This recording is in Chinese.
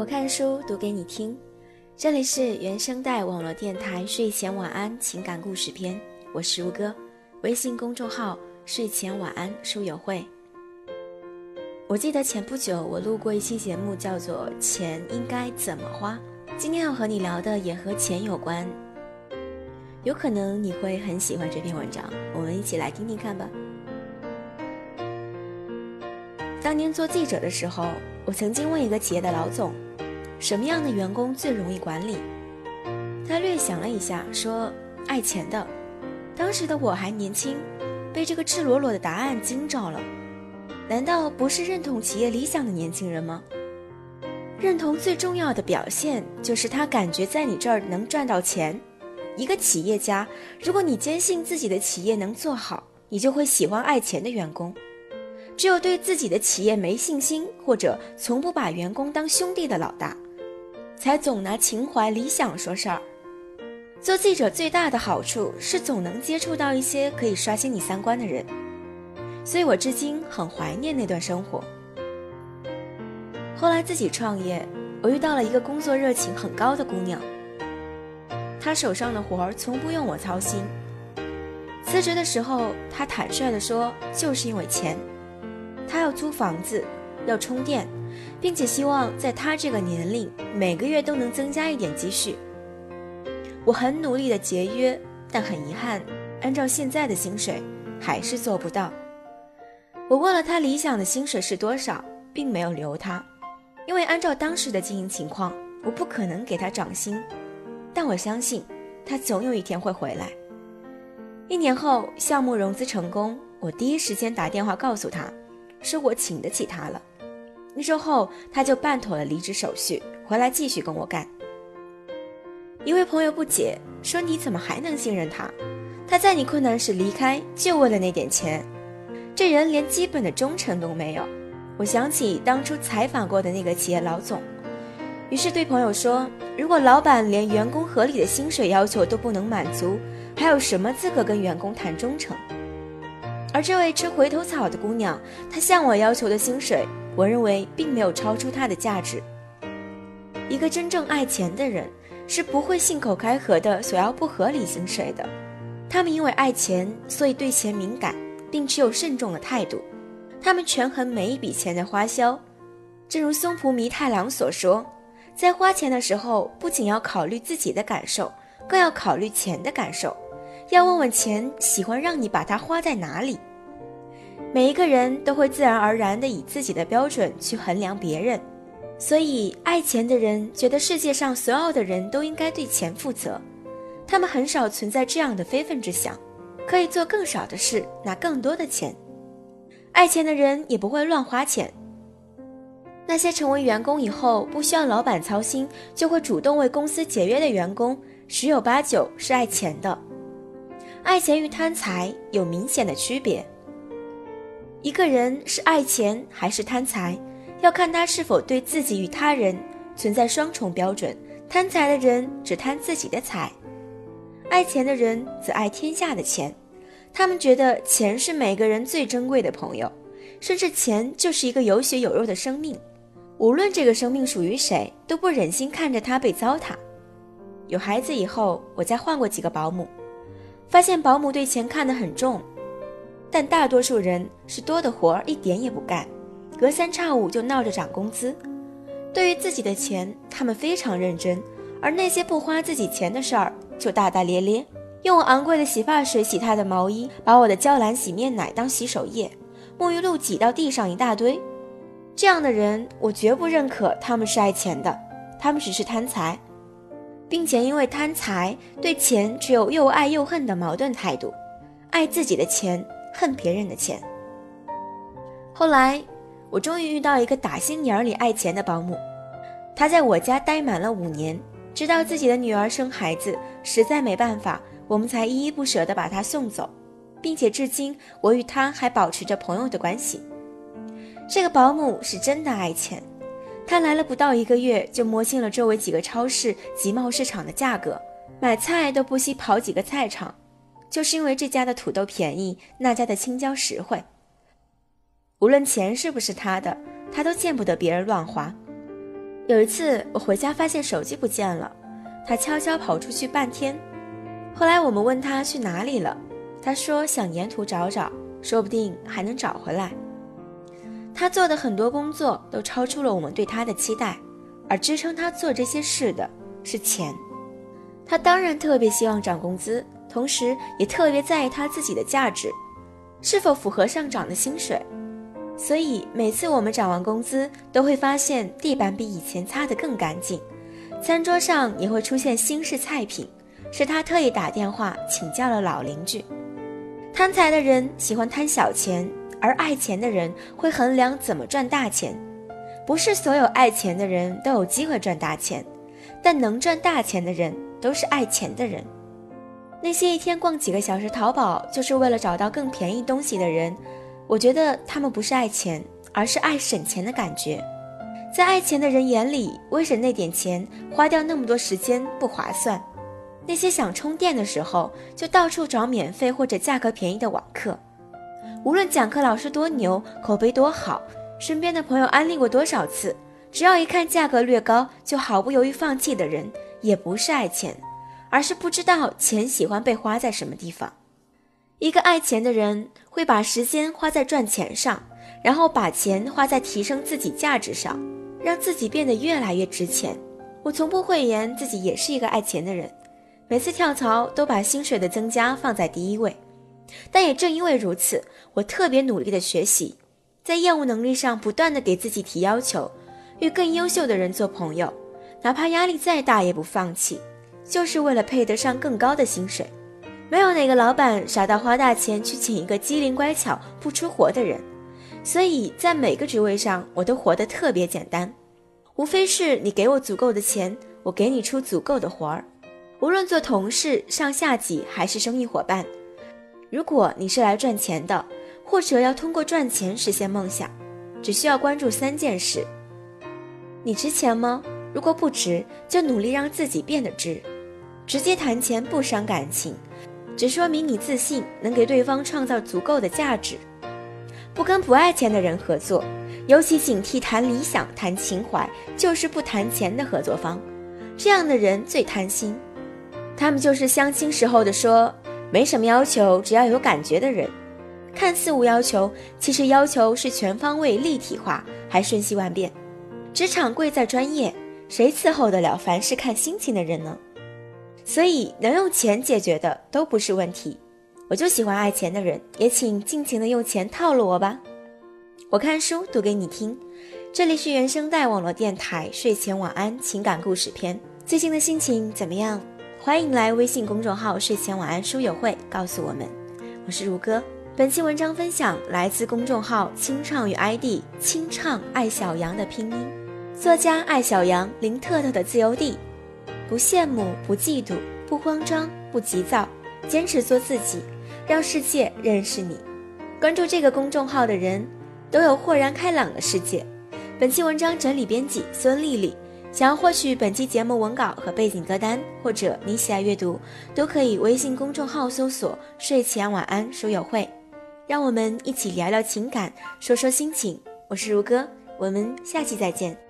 我看书读给你听，这里是原声带网络电台睡前晚安情感故事篇，我是吴哥，微信公众号睡前晚安书友会。我记得前不久我录过一期节目，叫做《钱应该怎么花》，今天要和你聊的也和钱有关，有可能你会很喜欢这篇文章，我们一起来听听看吧。当年做记者的时候，我曾经问一个企业的老总，什么样的员工最容易管理？他略想了一下，说：“爱钱的。”当时的我还年轻，被这个赤裸裸的答案惊着了。难道不是认同企业理想的年轻人吗？认同最重要的表现就是他感觉在你这儿能赚到钱。一个企业家，如果你坚信自己的企业能做好，你就会喜欢爱钱的员工。只有对自己的企业没信心，或者从不把员工当兄弟的老大，才总拿情怀理想说事儿。做记者最大的好处是总能接触到一些可以刷新你三观的人，所以我至今很怀念那段生活。后来自己创业，我遇到了一个工作热情很高的姑娘，她手上的活儿从不用我操心。辞职的时候，她坦率地说，就是因为钱。他要租房子，要充电，并且希望在他这个年龄每个月都能增加一点积蓄。我很努力的节约，但很遗憾，按照现在的薪水还是做不到。我问了他理想的薪水是多少，并没有留他，因为按照当时的经营情况，我不可能给他涨薪。但我相信，他总有一天会回来。一年后，项目融资成功，我第一时间打电话告诉他。说我请得起他了，一周后他就办妥了离职手续，回来继续跟我干。一位朋友不解说：“你怎么还能信任他？他在你困难时离开，就为了那点钱，这人连基本的忠诚都没有。”我想起当初采访过的那个企业老总，于是对朋友说：“如果老板连员工合理的薪水要求都不能满足，还有什么资格跟员工谈忠诚？”而这位吃回头草的姑娘，她向我要求的薪水，我认为并没有超出它的价值。一个真正爱钱的人，是不会信口开河的索要不合理薪水的。他们因为爱钱，所以对钱敏感，并持有慎重的态度。他们权衡每一笔钱的花销，正如松浦弥太郎所说，在花钱的时候，不仅要考虑自己的感受，更要考虑钱的感受。要问问钱喜欢让你把它花在哪里。每一个人都会自然而然地以自己的标准去衡量别人，所以爱钱的人觉得世界上所有的人都应该对钱负责，他们很少存在这样的非分之想，可以做更少的事拿更多的钱。爱钱的人也不会乱花钱。那些成为员工以后不需要老板操心，就会主动为公司节约的员工，十有八九是爱钱的。爱钱与贪财有明显的区别。一个人是爱钱还是贪财，要看他是否对自己与他人存在双重标准。贪财的人只贪自己的财，爱钱的人则爱天下的钱。他们觉得钱是每个人最珍贵的朋友，甚至钱就是一个有血有肉的生命。无论这个生命属于谁，都不忍心看着他被糟蹋。有孩子以后，我再换过几个保姆。发现保姆对钱看得很重，但大多数人是多的活儿一点也不干，隔三差五就闹着涨工资。对于自己的钱，他们非常认真；而那些不花自己钱的事儿，就大大咧咧，用昂贵的洗发水洗他的毛衣，把我的娇兰洗面奶当洗手液，沐浴露挤到地上一大堆。这样的人，我绝不认可他们是爱钱的，他们只是贪财。并且因为贪财，对钱持有又爱又恨的矛盾态度，爱自己的钱，恨别人的钱。后来，我终于遇到一个打心眼儿里爱钱的保姆，她在我家待满了五年，直到自己的女儿生孩子，实在没办法，我们才依依不舍地把她送走，并且至今我与她还保持着朋友的关系。这个保姆是真的爱钱。她来了不到一个月，就摸清了周围几个超市、集贸市场的价格，买菜都不惜跑几个菜场，就是因为这家的土豆便宜，那家的青椒实惠。无论钱是不是他的，他都见不得别人乱花。有一次我回家发现手机不见了，他悄悄跑出去半天。后来我们问他去哪里了，他说想沿途找找，说不定还能找回来。他做的很多工作都超出了我们对他的期待，而支撑他做这些事的是钱。他当然特别希望涨工资，同时也特别在意他自己的价值是否符合上涨的薪水。所以每次我们涨完工资，都会发现地板比以前擦得更干净，餐桌上也会出现新式菜品，是他特意打电话请教了老邻居。贪财的人喜欢贪小钱，而爱钱的人会衡量怎么赚大钱。不是所有爱钱的人都有机会赚大钱，但能赚大钱的人都是爱钱的人。那些一天逛几个小时淘宝就是为了找到更便宜东西的人。我觉得他们不是爱钱，而是爱省钱的感觉。在爱钱的人眼里，为省那点钱，花掉那么多时间不划算。那些想充电的时候就到处找免费或者价格便宜的网课，无论讲课老师多牛，口碑多好，身边的朋友安利过多少次，只要一看价格略高就毫不犹豫放弃的人，也不是爱钱，而是不知道钱喜欢被花在什么地方。一个爱钱的人会把时间花在赚钱上，然后把钱花在提升自己价值上，让自己变得越来越值钱。我从不讳言自己也是一个爱钱的人，每次跳槽都把薪水的增加放在第一位。但也正因为如此，我特别努力的学习，在业务能力上不断的给自己提要求，与更优秀的人做朋友，哪怕压力再大也不放弃，就是为了配得上更高的薪水。没有哪个老板傻到花大钱去请一个机灵乖巧不出活的人，所以在每个职位上我都活得特别简单，无非是你给我足够的钱，我给你出足够的活儿。无论做同事、上下级还是生意伙伴，如果你是来赚钱的，或者要通过赚钱实现梦想，只需要关注三件事：你值钱吗？如果不值，就努力让自己变得值。直接谈钱不伤感情。只说明你自信，能给对方创造足够的价值。不跟不爱钱的人合作，尤其警惕谈理想、谈情怀，就是不谈钱的合作方。这样的人最贪心，他们就是相亲时候的说没什么要求，只要有感觉的人。看似无要求，其实要求是全方位、立体化，还瞬息万变。职场贵在专业，谁伺候得了凡事看心情的人呢？所以能用钱解决的都不是问题，我就喜欢爱钱的人，也请尽情的用钱套路我吧。我看书读给你听，这里是原声带网络电台睡前晚安情感故事篇。最近的心情怎么样？欢迎来微信公众号睡前晚安书友会告诉我们。我是如歌，本期文章分享来自公众号清唱与 ID 清唱爱小羊的拼音，作家爱小羊林特特的自由地。不羡慕，不嫉妒，不慌张，不急躁，坚持做自己，让世界认识你。关注这个公众号的人，都有豁然开朗的世界。本期文章整理编辑孙丽丽。想要获取本期节目文稿和背景歌单，或者你喜爱阅读，都可以微信公众号搜索“睡前晚安书友会”。让我们一起聊聊情感，说说心情。我是如歌，我们下期再见。